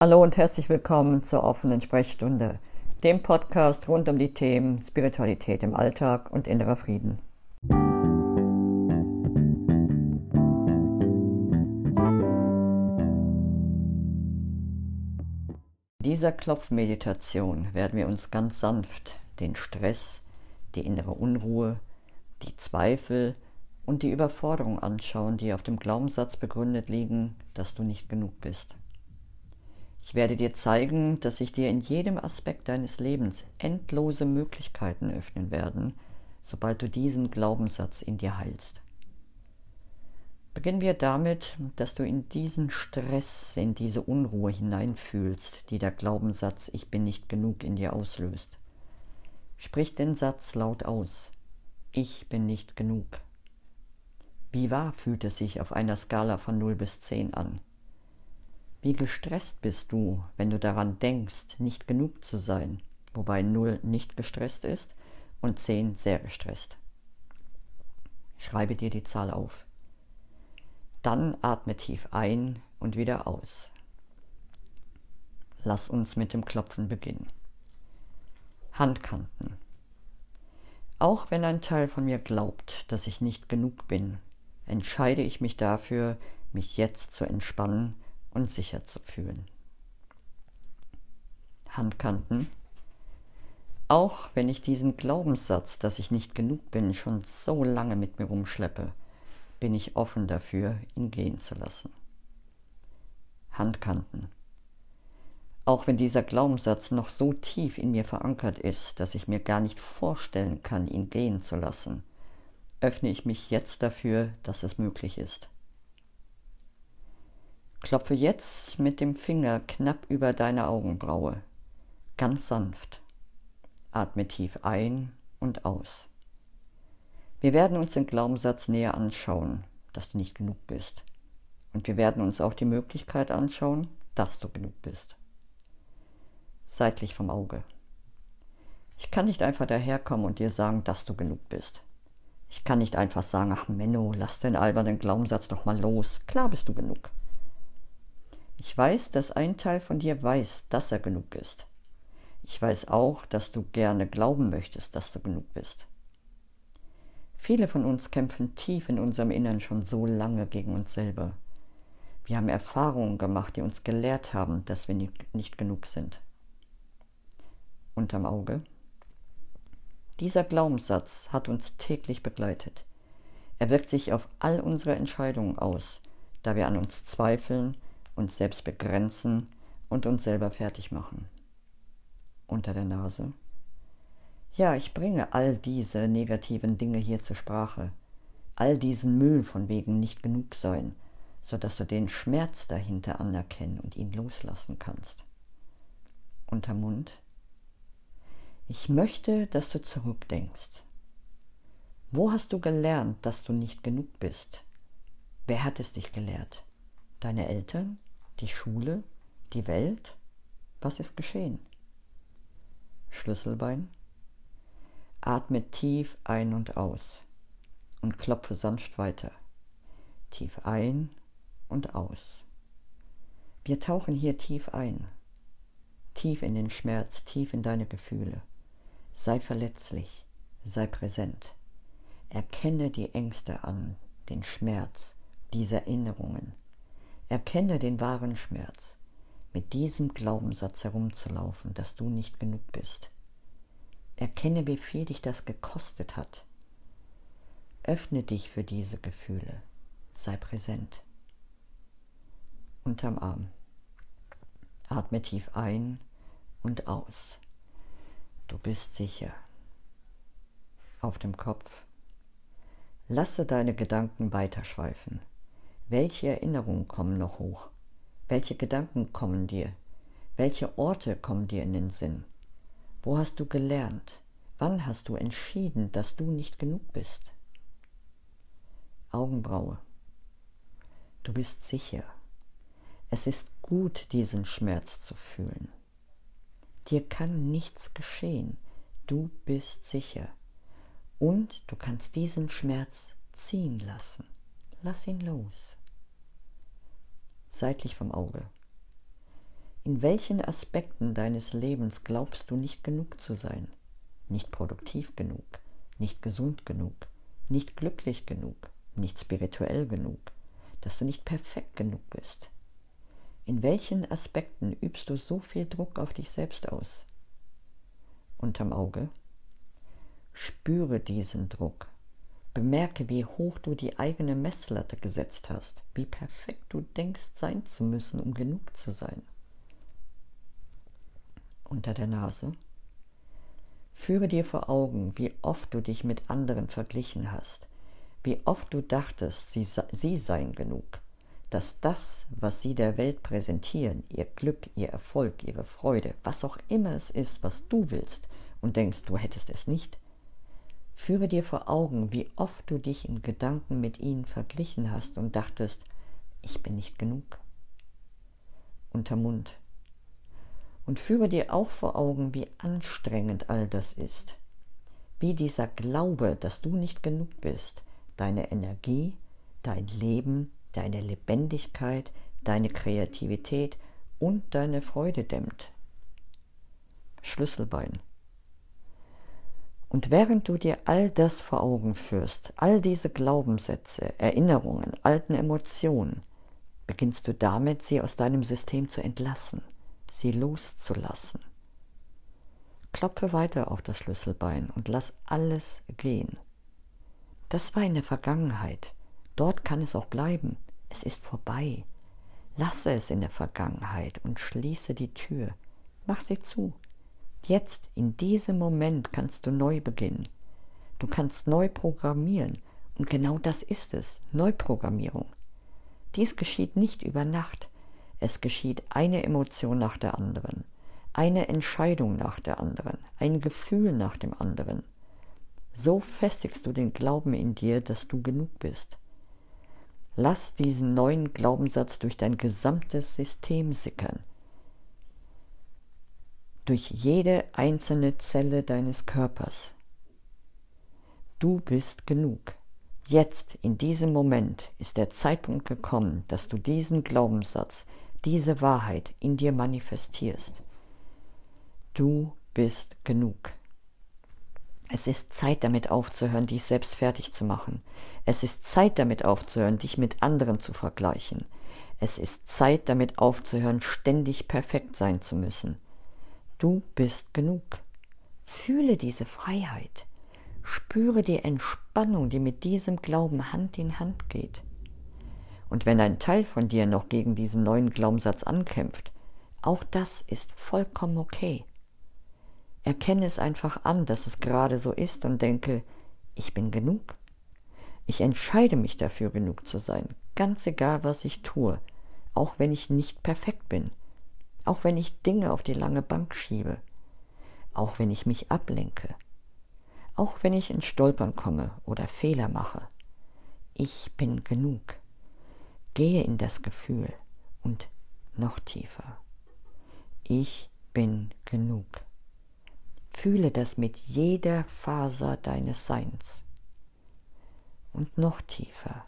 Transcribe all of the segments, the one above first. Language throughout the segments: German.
Hallo und herzlich willkommen zur offenen Sprechstunde, dem Podcast rund um die Themen Spiritualität im Alltag und innerer Frieden. In dieser Klopfmeditation werden wir uns ganz sanft den Stress, die innere Unruhe, die Zweifel und die Überforderung anschauen, die auf dem Glaubenssatz begründet liegen, dass du nicht genug bist. Ich werde dir zeigen, dass sich dir in jedem Aspekt deines Lebens endlose Möglichkeiten öffnen werden, sobald du diesen Glaubenssatz in dir heilst. Beginnen wir damit, dass du in diesen Stress, in diese Unruhe hineinfühlst, die der Glaubenssatz Ich bin nicht genug in dir auslöst. Sprich den Satz laut aus. Ich bin nicht genug. Wie wahr fühlt es sich auf einer Skala von 0 bis 10 an? Wie gestresst bist du, wenn du daran denkst, nicht genug zu sein, wobei 0 nicht gestresst ist und 10 sehr gestresst. Schreibe dir die Zahl auf. Dann atme tief ein und wieder aus. Lass uns mit dem Klopfen beginnen. Handkanten. Auch wenn ein Teil von mir glaubt, dass ich nicht genug bin, entscheide ich mich dafür, mich jetzt zu entspannen und sicher zu fühlen. Handkanten. Auch wenn ich diesen Glaubenssatz, dass ich nicht genug bin, schon so lange mit mir rumschleppe, bin ich offen dafür, ihn gehen zu lassen. Handkanten. Auch wenn dieser Glaubenssatz noch so tief in mir verankert ist, dass ich mir gar nicht vorstellen kann, ihn gehen zu lassen, öffne ich mich jetzt dafür, dass es möglich ist. Klopfe jetzt mit dem Finger knapp über deine Augenbraue, ganz sanft. Atme tief ein und aus. Wir werden uns den Glaubenssatz näher anschauen, dass du nicht genug bist. Und wir werden uns auch die Möglichkeit anschauen, dass du genug bist. Seitlich vom Auge. Ich kann nicht einfach daherkommen und dir sagen, dass du genug bist. Ich kann nicht einfach sagen, ach Menno, lass den albernen Glaubenssatz doch mal los. Klar bist du genug. Ich weiß, dass ein Teil von dir weiß, dass er genug ist. Ich weiß auch, dass du gerne glauben möchtest, dass du genug bist. Viele von uns kämpfen tief in unserem Innern schon so lange gegen uns selber. Wir haben Erfahrungen gemacht, die uns gelehrt haben, dass wir nicht genug sind. Unterm Auge. Dieser Glaubenssatz hat uns täglich begleitet. Er wirkt sich auf all unsere Entscheidungen aus, da wir an uns zweifeln, uns selbst begrenzen und uns selber fertig machen. Unter der Nase. Ja, ich bringe all diese negativen Dinge hier zur Sprache, all diesen Müll von wegen nicht genug sein, so dass du den Schmerz dahinter anerkennen und ihn loslassen kannst. Unter Mund. Ich möchte, dass du zurückdenkst. Wo hast du gelernt, dass du nicht genug bist? Wer hat es dich gelehrt? Deine Eltern? Die Schule, die Welt? Was ist geschehen? Schlüsselbein. Atme tief ein und aus und klopfe sanft weiter. Tief ein und aus. Wir tauchen hier tief ein, tief in den Schmerz, tief in deine Gefühle. Sei verletzlich, sei präsent. Erkenne die Ängste an, den Schmerz, diese Erinnerungen, Erkenne den wahren Schmerz, mit diesem Glaubenssatz herumzulaufen, dass du nicht genug bist. Erkenne, wie viel dich das gekostet hat. Öffne dich für diese Gefühle. Sei präsent. Unterm Arm. Atme tief ein und aus. Du bist sicher. Auf dem Kopf. Lasse deine Gedanken weiterschweifen. Welche Erinnerungen kommen noch hoch? Welche Gedanken kommen dir? Welche Orte kommen dir in den Sinn? Wo hast du gelernt? Wann hast du entschieden, dass du nicht genug bist? Augenbraue. Du bist sicher. Es ist gut, diesen Schmerz zu fühlen. Dir kann nichts geschehen. Du bist sicher. Und du kannst diesen Schmerz ziehen lassen. Lass ihn los seitlich vom Auge. In welchen Aspekten deines Lebens glaubst du nicht genug zu sein? Nicht produktiv genug, nicht gesund genug, nicht glücklich genug, nicht spirituell genug, dass du nicht perfekt genug bist? In welchen Aspekten übst du so viel Druck auf dich selbst aus? Unterm Auge? Spüre diesen Druck. Bemerke, wie hoch du die eigene Messlatte gesetzt hast, wie perfekt du denkst sein zu müssen, um genug zu sein. Unter der Nase. Führe dir vor Augen, wie oft du dich mit anderen verglichen hast, wie oft du dachtest, sie, sie seien genug, dass das, was sie der Welt präsentieren, ihr Glück, ihr Erfolg, ihre Freude, was auch immer es ist, was du willst, und denkst, du hättest es nicht, Führe dir vor Augen, wie oft du dich in Gedanken mit ihnen verglichen hast und dachtest, ich bin nicht genug. Unter Mund. Und führe dir auch vor Augen, wie anstrengend all das ist. Wie dieser Glaube, dass du nicht genug bist, deine Energie, dein Leben, deine Lebendigkeit, deine Kreativität und deine Freude dämmt. Schlüsselbein. Und während du dir all das vor Augen führst, all diese Glaubenssätze, Erinnerungen, alten Emotionen, beginnst du damit, sie aus deinem System zu entlassen, sie loszulassen. Klopfe weiter auf das Schlüsselbein und lass alles gehen. Das war in der Vergangenheit. Dort kann es auch bleiben. Es ist vorbei. Lasse es in der Vergangenheit und schließe die Tür. Mach sie zu. Jetzt, in diesem Moment, kannst du neu beginnen. Du kannst neu programmieren. Und genau das ist es, Neuprogrammierung. Dies geschieht nicht über Nacht. Es geschieht eine Emotion nach der anderen, eine Entscheidung nach der anderen, ein Gefühl nach dem anderen. So festigst du den Glauben in dir, dass du genug bist. Lass diesen neuen Glaubenssatz durch dein gesamtes System sickern durch jede einzelne Zelle deines Körpers. Du bist genug. Jetzt, in diesem Moment, ist der Zeitpunkt gekommen, dass du diesen Glaubenssatz, diese Wahrheit in dir manifestierst. Du bist genug. Es ist Zeit damit aufzuhören, dich selbst fertig zu machen. Es ist Zeit damit aufzuhören, dich mit anderen zu vergleichen. Es ist Zeit damit aufzuhören, ständig perfekt sein zu müssen. Du bist genug. Fühle diese Freiheit. Spüre die Entspannung, die mit diesem Glauben Hand in Hand geht. Und wenn ein Teil von dir noch gegen diesen neuen Glaubenssatz ankämpft, auch das ist vollkommen okay. Erkenne es einfach an, dass es gerade so ist und denke, ich bin genug. Ich entscheide mich dafür, genug zu sein, ganz egal, was ich tue, auch wenn ich nicht perfekt bin auch wenn ich Dinge auf die lange Bank schiebe, auch wenn ich mich ablenke, auch wenn ich ins Stolpern komme oder Fehler mache. Ich bin genug. Gehe in das Gefühl und noch tiefer. Ich bin genug. Fühle das mit jeder Faser deines Seins. Und noch tiefer.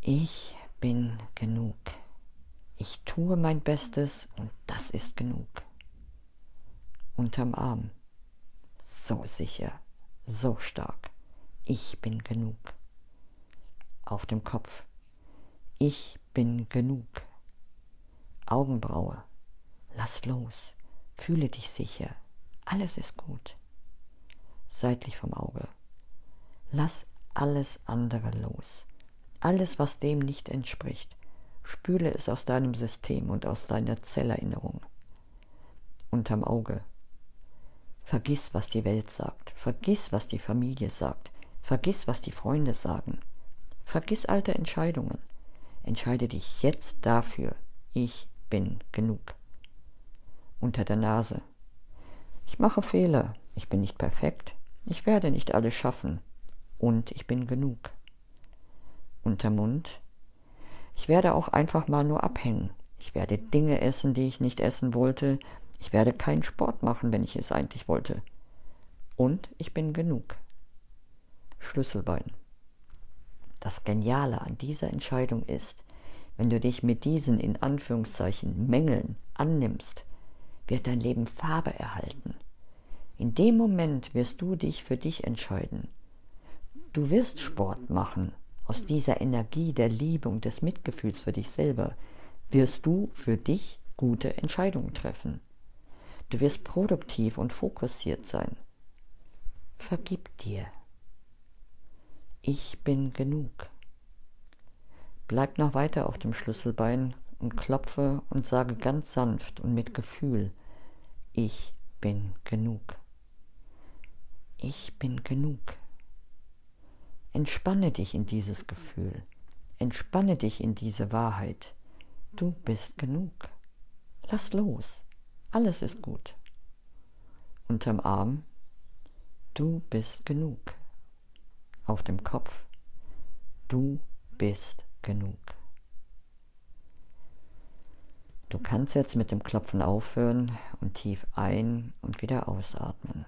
Ich bin genug. Ich tue mein Bestes und das ist genug. Unterm Arm. So sicher, so stark. Ich bin genug. Auf dem Kopf. Ich bin genug. Augenbraue. Lass los. Fühle dich sicher. Alles ist gut. Seitlich vom Auge. Lass alles andere los. Alles, was dem nicht entspricht. Spüle es aus deinem System und aus deiner Zellerinnerung. Unterm Auge. Vergiss, was die Welt sagt. Vergiss, was die Familie sagt. Vergiss, was die Freunde sagen. Vergiss alte Entscheidungen. Entscheide dich jetzt dafür. Ich bin genug. Unter der Nase. Ich mache Fehler. Ich bin nicht perfekt. Ich werde nicht alles schaffen. Und ich bin genug. Unter Mund. Ich werde auch einfach mal nur abhängen. Ich werde Dinge essen, die ich nicht essen wollte. Ich werde keinen Sport machen, wenn ich es eigentlich wollte. Und ich bin genug. Schlüsselbein. Das Geniale an dieser Entscheidung ist, wenn du dich mit diesen in Anführungszeichen Mängeln annimmst, wird dein Leben Farbe erhalten. In dem Moment wirst du dich für dich entscheiden. Du wirst Sport machen. Aus dieser Energie der Liebe und des Mitgefühls für dich selber wirst du für dich gute Entscheidungen treffen. Du wirst produktiv und fokussiert sein. Vergib dir. Ich bin genug. Bleib noch weiter auf dem Schlüsselbein und klopfe und sage ganz sanft und mit Gefühl, ich bin genug. Ich bin genug. Entspanne dich in dieses Gefühl. Entspanne dich in diese Wahrheit. Du bist genug. Lass los. Alles ist gut. Unterm Arm. Du bist genug. Auf dem Kopf. Du bist genug. Du kannst jetzt mit dem Klopfen aufhören und tief ein und wieder ausatmen.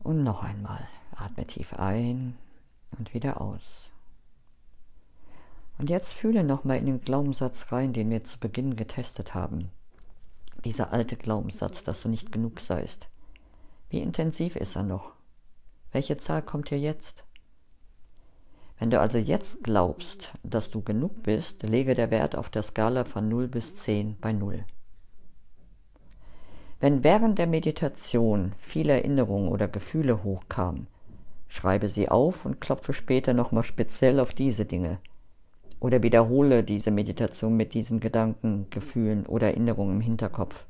Und noch einmal. Atme tief ein und wieder aus. Und jetzt fühle nochmal in den Glaubenssatz rein, den wir zu Beginn getestet haben. Dieser alte Glaubenssatz, dass du nicht genug seist. Wie intensiv ist er noch? Welche Zahl kommt hier jetzt? Wenn du also jetzt glaubst, dass du genug bist, lege der Wert auf der Skala von 0 bis 10 bei 0. Wenn während der Meditation viele Erinnerungen oder Gefühle hochkamen, schreibe sie auf und klopfe später nochmal speziell auf diese Dinge. Oder wiederhole diese Meditation mit diesen Gedanken, Gefühlen oder Erinnerungen im Hinterkopf.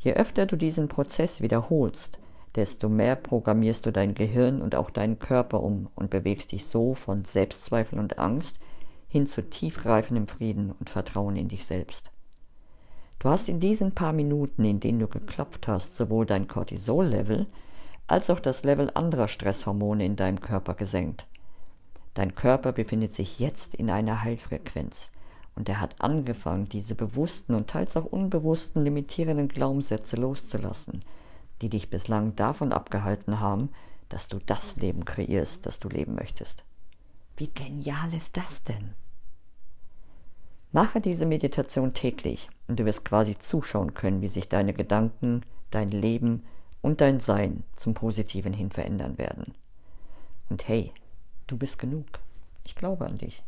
Je öfter du diesen Prozess wiederholst, desto mehr programmierst du dein Gehirn und auch deinen Körper um und bewegst dich so von Selbstzweifel und Angst hin zu tiefreifendem Frieden und Vertrauen in dich selbst. Du hast in diesen paar Minuten, in denen du geklopft hast, sowohl dein Cortisol-Level als auch das Level anderer Stresshormone in deinem Körper gesenkt. Dein Körper befindet sich jetzt in einer Heilfrequenz und er hat angefangen, diese bewussten und teils auch unbewussten limitierenden Glaubenssätze loszulassen – die dich bislang davon abgehalten haben, dass du das Leben kreierst, das du leben möchtest. Wie genial ist das denn? Mache diese Meditation täglich und du wirst quasi zuschauen können, wie sich deine Gedanken, dein Leben und dein Sein zum Positiven hin verändern werden. Und hey, du bist genug. Ich glaube an dich.